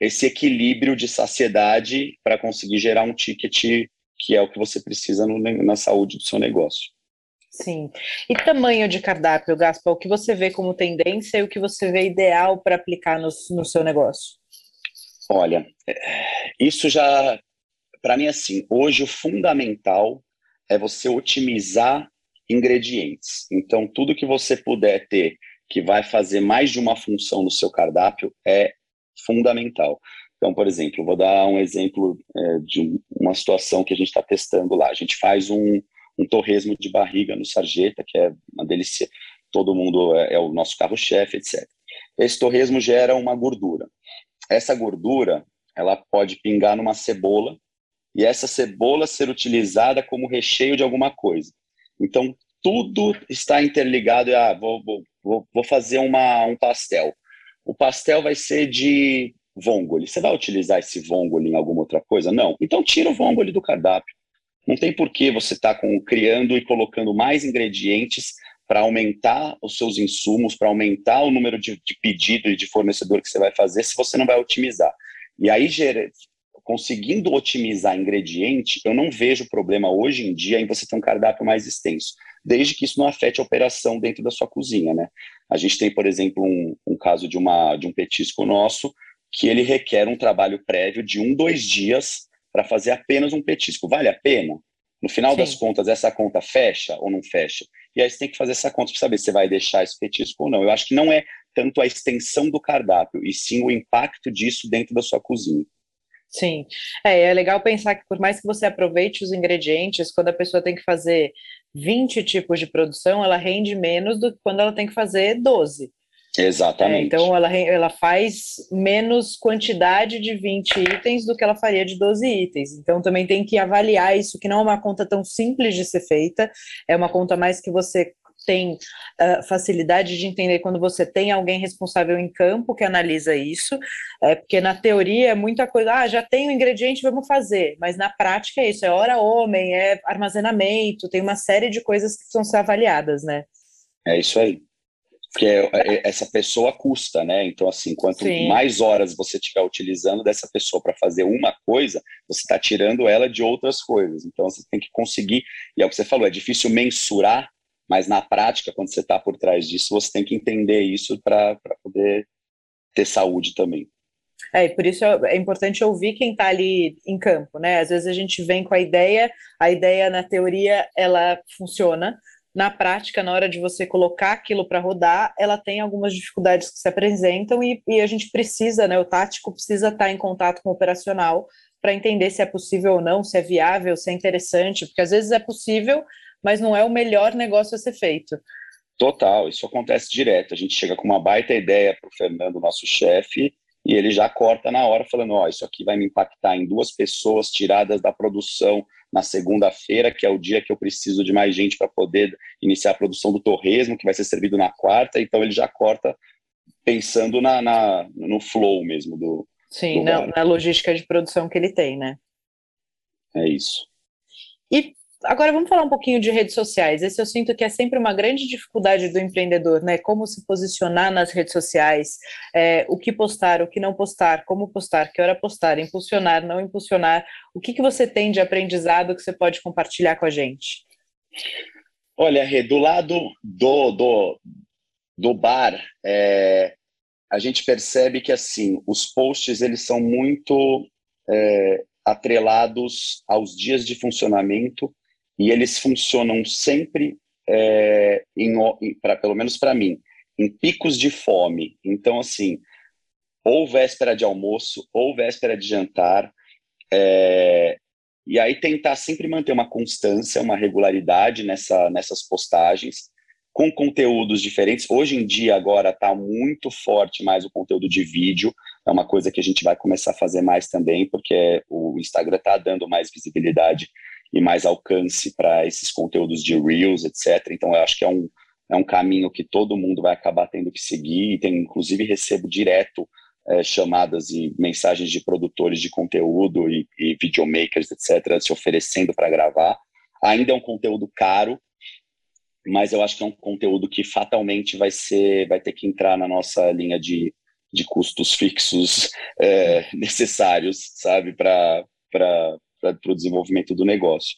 B: esse equilíbrio de saciedade para conseguir gerar um ticket que é o que você precisa no, na saúde do seu negócio.
A: Sim. E tamanho de cardápio, Gaspar, o que você vê como tendência e o que você vê ideal para aplicar no, no seu negócio?
B: Olha, é, isso já para mim, assim, hoje o fundamental é você otimizar ingredientes. Então, tudo que você puder ter que vai fazer mais de uma função no seu cardápio é fundamental. Então, por exemplo, vou dar um exemplo é, de uma situação que a gente está testando lá. A gente faz um, um torresmo de barriga no sarjeta, que é uma delícia. Todo mundo é, é o nosso carro-chefe, etc. Esse torresmo gera uma gordura. Essa gordura, ela pode pingar numa cebola e essa cebola ser utilizada como recheio de alguma coisa. Então, tudo está interligado. Ah, vou, vou, vou fazer uma, um pastel. O pastel vai ser de vongole. Você vai utilizar esse vongole em alguma outra coisa? Não. Então, tira o vongole do cardápio. Não tem por que você estar tá criando e colocando mais ingredientes para aumentar os seus insumos, para aumentar o número de, de pedido e de fornecedor que você vai fazer, se você não vai otimizar. E aí conseguindo otimizar ingrediente, eu não vejo problema hoje em dia em você ter um cardápio mais extenso, desde que isso não afete a operação dentro da sua cozinha, né? A gente tem, por exemplo, um, um caso de, uma, de um petisco nosso que ele requer um trabalho prévio de um, dois dias para fazer apenas um petisco. Vale a pena? No final sim. das contas, essa conta fecha ou não fecha? E aí você tem que fazer essa conta para saber se vai deixar esse petisco ou não. Eu acho que não é tanto a extensão do cardápio, e sim o impacto disso dentro da sua cozinha.
A: Sim, é, é legal pensar que por mais que você aproveite os ingredientes, quando a pessoa tem que fazer 20 tipos de produção, ela rende menos do que quando ela tem que fazer 12.
B: Exatamente.
A: É, então ela, ela faz menos quantidade de 20 itens do que ela faria de 12 itens. Então também tem que avaliar isso, que não é uma conta tão simples de ser feita, é uma conta mais que você tem uh, facilidade de entender quando você tem alguém responsável em campo que analisa isso, é, porque na teoria é muita coisa, ah, já tem o ingrediente, vamos fazer, mas na prática é isso, é hora homem, é armazenamento, tem uma série de coisas que precisam ser avaliadas, né?
B: É isso aí. Porque é, é, essa pessoa custa, né? Então, assim, quanto Sim. mais horas você estiver utilizando dessa pessoa para fazer uma coisa, você está tirando ela de outras coisas. Então, você tem que conseguir, e é o que você falou, é difícil mensurar mas na prática, quando você está por trás disso, você tem que entender isso para poder ter saúde também.
A: É, por isso é importante ouvir quem está ali em campo, né? Às vezes a gente vem com a ideia, a ideia na teoria ela funciona, na prática, na hora de você colocar aquilo para rodar, ela tem algumas dificuldades que se apresentam e, e, a gente precisa, né? O tático precisa estar tá em contato com o operacional para entender se é possível ou não, se é viável, se é interessante, porque às vezes é possível, mas não é o melhor negócio a ser feito.
B: Total, isso acontece direto. A gente chega com uma baita ideia para o Fernando, nosso chefe, e ele já corta na hora, falando: Ó, oh, isso aqui vai me impactar em duas pessoas tiradas da produção na segunda-feira, que é o dia que eu preciso de mais gente para poder iniciar a produção do torresmo, que vai ser servido na quarta, então ele já corta pensando na, na no flow mesmo do.
A: Sim, do na, na logística de produção que ele tem, né?
B: É isso.
A: E agora vamos falar um pouquinho de redes sociais. Esse eu sinto que é sempre uma grande dificuldade do empreendedor, né? Como se posicionar nas redes sociais, é, o que postar, o que não postar, como postar, que hora postar, impulsionar, não impulsionar. O que, que você tem de aprendizado que você pode compartilhar com a gente?
B: Olha, Rê, do lado do, do, do bar, é, a gente percebe que assim os posts eles são muito é, atrelados aos dias de funcionamento e eles funcionam sempre, é, em, pra, pelo menos para mim, em picos de fome. Então, assim, ou véspera de almoço, ou véspera de jantar, é, e aí tentar sempre manter uma constância, uma regularidade nessa, nessas postagens, com conteúdos diferentes. Hoje em dia, agora, está muito forte mais o conteúdo de vídeo, é uma coisa que a gente vai começar a fazer mais também, porque o Instagram está dando mais visibilidade e mais alcance para esses conteúdos de Reels, etc. Então, eu acho que é um, é um caminho que todo mundo vai acabar tendo que seguir. E tem, inclusive, recebo direto é, chamadas e mensagens de produtores de conteúdo e, e videomakers, etc., se oferecendo para gravar. Ainda é um conteúdo caro, mas eu acho que é um conteúdo que fatalmente vai ser, vai ter que entrar na nossa linha de, de custos fixos é, necessários, sabe, para para o desenvolvimento do negócio.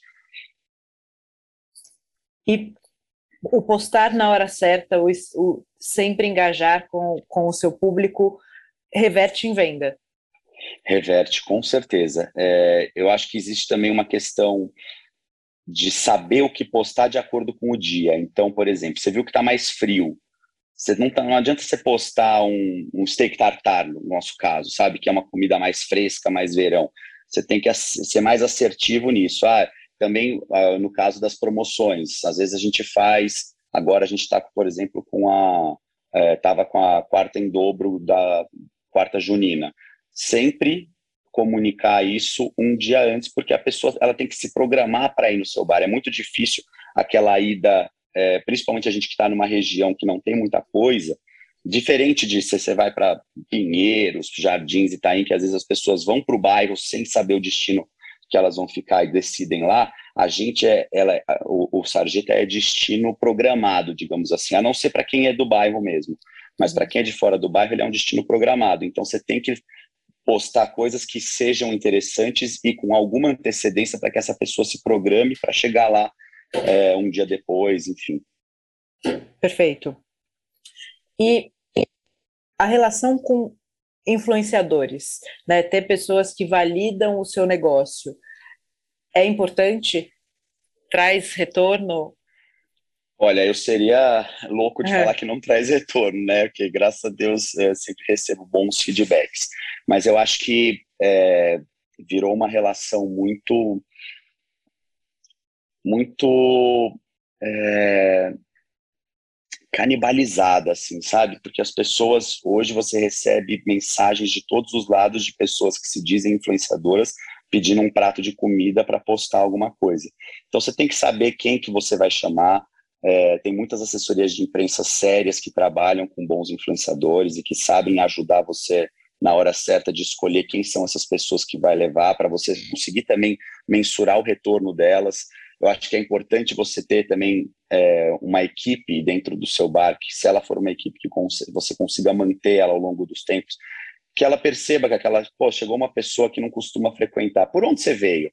A: E o postar na hora certa, o, o sempre engajar com, com o seu público, reverte em venda?
B: Reverte, com certeza. É, eu acho que existe também uma questão de saber o que postar de acordo com o dia. Então, por exemplo, você viu que está mais frio. Você não, tá, não adianta você postar um, um steak tartar, no nosso caso, sabe? Que é uma comida mais fresca, mais verão. Você tem que ser mais assertivo nisso. Ah, também ah, no caso das promoções, às vezes a gente faz. Agora a gente está, por exemplo, com a estava é, com a quarta em dobro da quarta junina. Sempre comunicar isso um dia antes, porque a pessoa ela tem que se programar para ir no seu bar. É muito difícil aquela ida, é, principalmente a gente que está numa região que não tem muita coisa, Diferente de se você vai para Pinheiros, Jardins e Itaim, que às vezes as pessoas vão para o bairro sem saber o destino que elas vão ficar e decidem lá, a gente é, ela, é, o, o Sarjeta é destino programado, digamos assim, a não ser para quem é do bairro mesmo, mas para quem é de fora do bairro, ele é um destino programado. Então você tem que postar coisas que sejam interessantes e com alguma antecedência para que essa pessoa se programe para chegar lá é, um dia depois, enfim.
A: Perfeito. E a relação com influenciadores, né? Ter pessoas que validam o seu negócio é importante? Traz retorno?
B: Olha, eu seria louco de é. falar que não traz retorno, né? Porque graças a Deus eu sempre recebo bons feedbacks. Mas eu acho que é, virou uma relação muito, muito é, canibalizada, assim, sabe? Porque as pessoas, hoje você recebe mensagens de todos os lados de pessoas que se dizem influenciadoras pedindo um prato de comida para postar alguma coisa. Então você tem que saber quem que você vai chamar. É, tem muitas assessorias de imprensa sérias que trabalham com bons influenciadores e que sabem ajudar você na hora certa de escolher quem são essas pessoas que vai levar para você conseguir também mensurar o retorno delas. Eu acho que é importante você ter também é, uma equipe dentro do seu bar, que se ela for uma equipe que você consiga manter ela ao longo dos tempos, que ela perceba que aquela, pô, chegou uma pessoa que não costuma frequentar. Por onde você veio?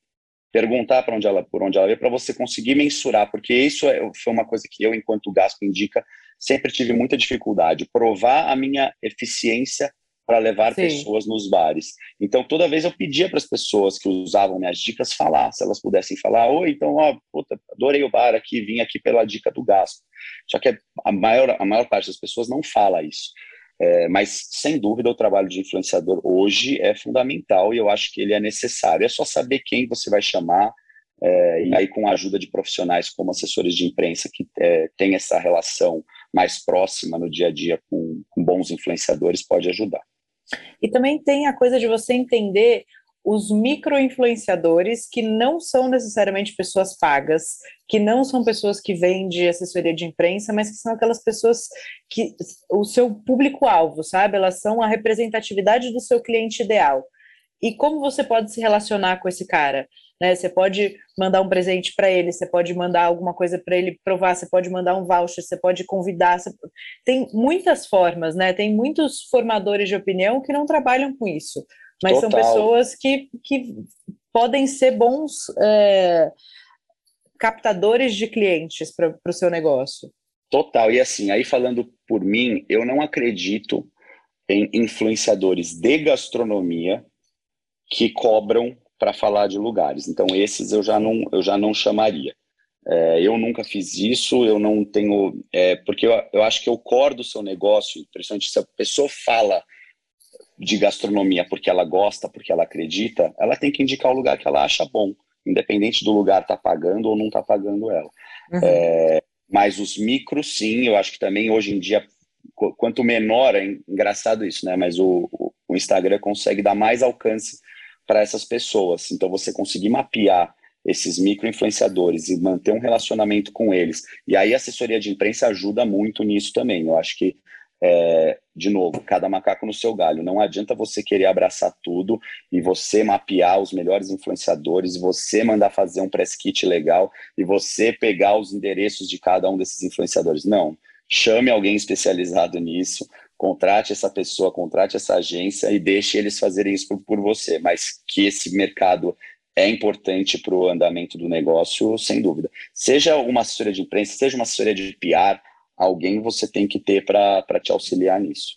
B: Perguntar para onde ela, por onde ela veio, para você conseguir mensurar, porque isso é, foi uma coisa que eu, enquanto Gaspo indica, sempre tive muita dificuldade. Provar a minha eficiência para levar Sim. pessoas nos bares. Então, toda vez eu pedia para as pessoas que usavam minhas dicas falar, se elas pudessem falar, oi, então, ó, puta, adorei o bar aqui, vim aqui pela dica do gasto. Só que a maior, a maior parte das pessoas não fala isso. É, mas, sem dúvida, o trabalho de influenciador hoje é fundamental e eu acho que ele é necessário. É só saber quem você vai chamar, é, e aí com a ajuda de profissionais como assessores de imprensa que é, tem essa relação mais próxima no dia a dia com, com bons influenciadores, pode ajudar.
A: E também tem a coisa de você entender os micro-influenciadores que não são necessariamente pessoas pagas, que não são pessoas que vêm de assessoria de imprensa, mas que são aquelas pessoas que o seu público-alvo, sabe? Elas são a representatividade do seu cliente ideal. E como você pode se relacionar com esse cara? Né? Você pode mandar um presente para ele, você pode mandar alguma coisa para ele provar, você pode mandar um voucher, você pode convidar. Você... Tem muitas formas, né? Tem muitos formadores de opinião que não trabalham com isso, mas Total. são pessoas que, que podem ser bons é, captadores de clientes para o seu negócio.
B: Total. E assim, aí falando por mim, eu não acredito em influenciadores de gastronomia que cobram para falar de lugares. Então, esses eu já não, eu já não chamaria. É, eu nunca fiz isso, eu não tenho. É, porque eu, eu acho que o core do seu negócio, principalmente se a pessoa fala de gastronomia porque ela gosta, porque ela acredita, ela tem que indicar o lugar que ela acha bom, independente do lugar tá pagando ou não tá pagando ela. Uhum. É, mas os micros, sim, eu acho que também hoje em dia, quanto menor, é engraçado isso, né? Mas o, o Instagram consegue dar mais alcance para essas pessoas. Então, você conseguir mapear esses micro-influenciadores e manter um relacionamento com eles. E aí a assessoria de imprensa ajuda muito nisso também. Eu acho que, é, de novo, cada macaco no seu galho. Não adianta você querer abraçar tudo e você mapear os melhores influenciadores, você mandar fazer um press kit legal e você pegar os endereços de cada um desses influenciadores. Não. Chame alguém especializado nisso, contrate essa pessoa, contrate essa agência e deixe eles fazerem isso por, por você, mas que esse mercado é importante para o andamento do negócio, sem dúvida. Seja uma assessoria de imprensa, seja uma assessoria de PR, alguém você tem que ter para te auxiliar nisso.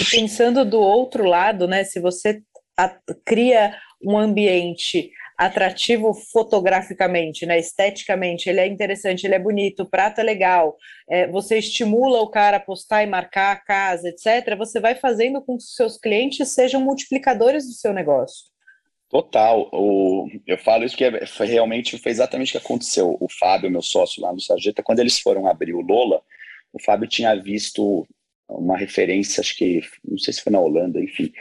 A: E pensando do outro lado, né, se você a, cria um ambiente atrativo fotograficamente, né, esteticamente, ele é interessante, ele é bonito, o prato é legal, é, você estimula o cara a postar e marcar a casa, etc., você vai fazendo com que os seus clientes sejam multiplicadores do seu negócio.
B: Total. O, eu falo isso que é, foi realmente foi exatamente o que aconteceu. O Fábio, meu sócio lá no Sarjeta, quando eles foram abrir o Lola, o Fábio tinha visto uma referência, acho que, não sei se foi na Holanda, enfim,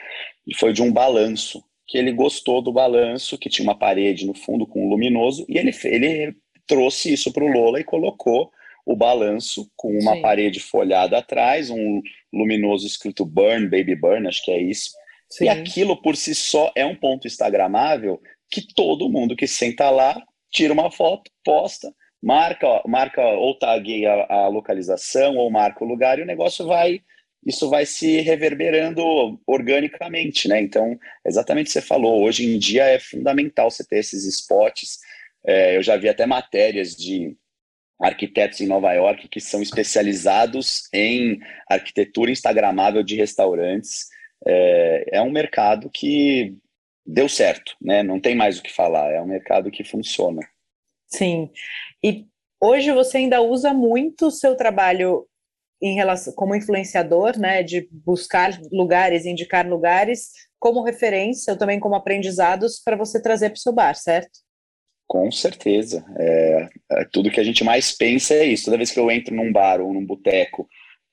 B: foi de um balanço que ele gostou do balanço, que tinha uma parede no fundo com um luminoso, e ele, ele trouxe isso para o Lola e colocou o balanço com uma Sim. parede folhada atrás, um luminoso escrito Burn, Baby Burn, acho que é isso. Sim. E aquilo por si só é um ponto instagramável que todo mundo que senta lá tira uma foto, posta, marca, marca ou tagueia a, a localização ou marca o lugar e o negócio vai isso vai se reverberando organicamente, né? Então, exatamente o que você falou, hoje em dia é fundamental você ter esses spots. É, eu já vi até matérias de arquitetos em Nova York que são especializados em arquitetura instagramável de restaurantes. É, é um mercado que deu certo, né? Não tem mais o que falar, é um mercado que funciona.
A: Sim. E hoje você ainda usa muito o seu trabalho em relação, como influenciador, né, de buscar lugares, indicar lugares como referência, ou também como aprendizados para você trazer para o seu bar, certo?
B: Com certeza. É, é, tudo que a gente mais pensa é isso. Toda vez que eu entro num bar ou num boteco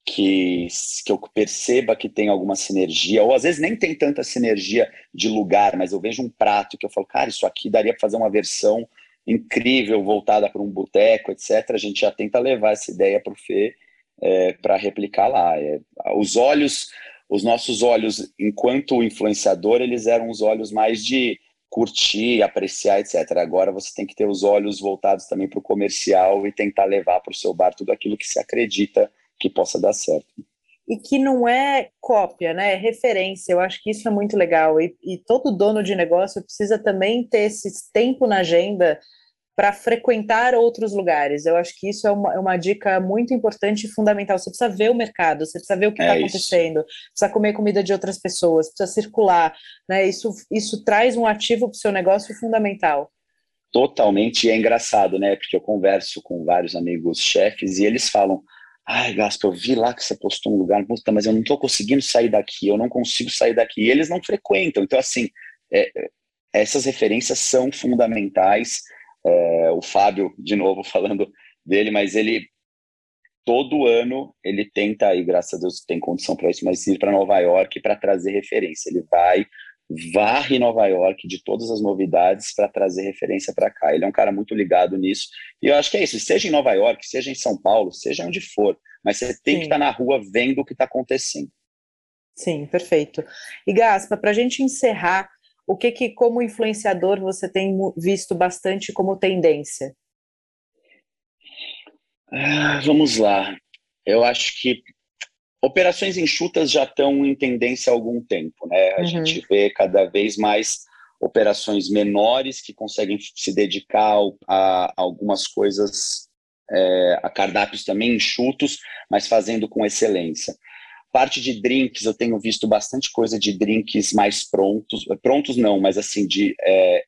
B: que, que eu perceba que tem alguma sinergia, ou às vezes nem tem tanta sinergia de lugar, mas eu vejo um prato que eu falo, cara, isso aqui daria para fazer uma versão incrível voltada para um boteco, etc. A gente já tenta levar essa ideia para o Fê é, para replicar lá. É, os olhos, os nossos olhos, enquanto influenciador, eles eram os olhos mais de curtir, apreciar, etc. Agora você tem que ter os olhos voltados também para o comercial e tentar levar para o seu bar tudo aquilo que se acredita que possa dar certo.
A: E que não é cópia, né? É referência. Eu acho que isso é muito legal. E, e todo dono de negócio precisa também ter esse tempo na agenda para frequentar outros lugares. Eu acho que isso é uma, é uma, dica muito importante e fundamental. Você precisa ver o mercado, você precisa ver o que está é acontecendo, precisa comer comida de outras pessoas, precisa circular. Né? Isso, isso traz um ativo para o seu negócio fundamental.
B: Totalmente, e é engraçado, né? Porque eu converso com vários amigos chefes e eles falam: Ai, Gaspa, eu vi lá que você postou um lugar, mas eu não estou conseguindo sair daqui, eu não consigo sair daqui. E eles não frequentam. Então, assim, é, essas referências são fundamentais é, o Fábio, de novo, falando dele, mas ele todo ano ele tenta, e graças a Deus tem condição para isso, mas ir para Nova York para trazer referência. Ele vai varre Nova York de todas as novidades para trazer referência para cá. Ele é um cara muito ligado nisso. E eu acho que é isso, seja em Nova York, seja em São Paulo, seja onde for, mas você tem Sim. que estar tá na rua vendo o que está acontecendo.
A: Sim, perfeito. E Gaspa, para a gente encerrar, o que que como influenciador você tem visto bastante como tendência?
B: Ah, vamos lá. Eu acho que operações enxutas já estão em tendência há algum tempo, né? A uhum. gente vê cada vez mais operações menores que conseguem se dedicar a, algumas coisas, é, a cardápios também enxutos, mas fazendo com excelência. Parte de drinks, eu tenho visto bastante coisa de drinks mais prontos, prontos não, mas assim, de. É,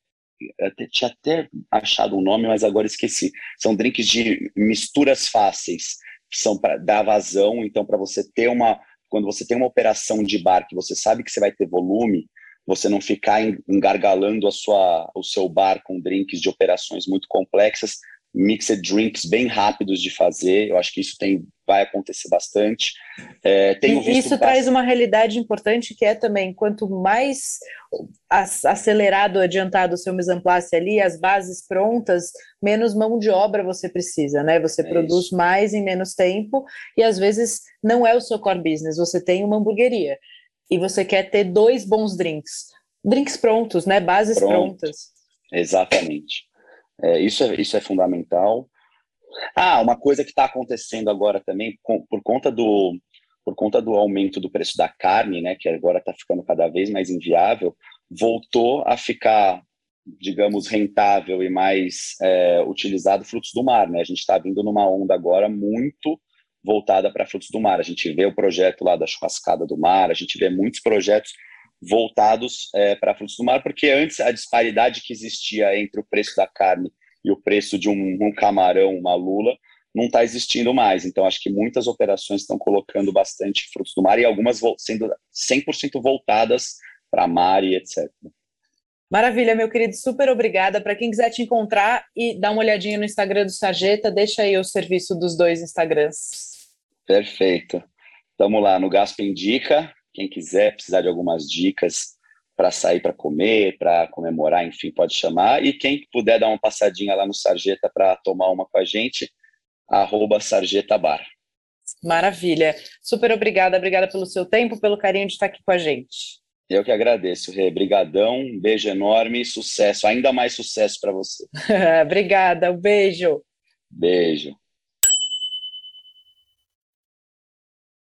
B: até, tinha até achado um nome, mas agora esqueci. São drinks de misturas fáceis, que são para dar vazão, então, para você ter uma. Quando você tem uma operação de bar que você sabe que você vai ter volume, você não ficar engargalando a sua, o seu bar com drinks de operações muito complexas, mixed drinks bem rápidos de fazer. Eu acho que isso tem, vai acontecer bastante.
A: É, e isso traz uma realidade importante que é também quanto mais acelerado, adiantado o seu mise en place ali, as bases prontas, menos mão de obra você precisa, né? Você é produz isso. mais em menos tempo e às vezes não é o seu core business. Você tem uma hamburgueria e você quer ter dois bons drinks, drinks prontos, né? Bases Pronto. prontas.
B: Exatamente. É, isso, é, isso é fundamental. Ah, uma coisa que está acontecendo agora também, com, por conta do por conta do aumento do preço da carne, né, que agora está ficando cada vez mais inviável, voltou a ficar, digamos, rentável e mais é, utilizado frutos do mar, né? A gente está vindo numa onda agora muito voltada para frutos do mar. A gente vê o projeto lá da churrascada do mar, a gente vê muitos projetos voltados é, para frutos do mar, porque antes a disparidade que existia entre o preço da carne e o preço de um, um camarão, uma lula, não está existindo mais. Então, acho que muitas operações estão colocando bastante frutos do mar e algumas sendo 100% voltadas para mar e etc.
A: Maravilha, meu querido, super obrigada. Para quem quiser te encontrar e dar uma olhadinha no Instagram do Sarjeta, deixa aí o serviço dos dois Instagrams.
B: Perfeito. Vamos lá, no Gaspa Indica, quem quiser precisar de algumas dicas para sair para comer, para comemorar, enfim, pode chamar. E quem puder dar uma passadinha lá no Sarjeta para tomar uma com a gente, arroba Sarjeta Bar.
A: Maravilha. Super obrigada, obrigada pelo seu tempo, pelo carinho de estar aqui com a gente.
B: Eu que agradeço, Rê. Brigadão, um beijo enorme e sucesso, ainda mais sucesso para você.
A: obrigada, um beijo.
B: Beijo.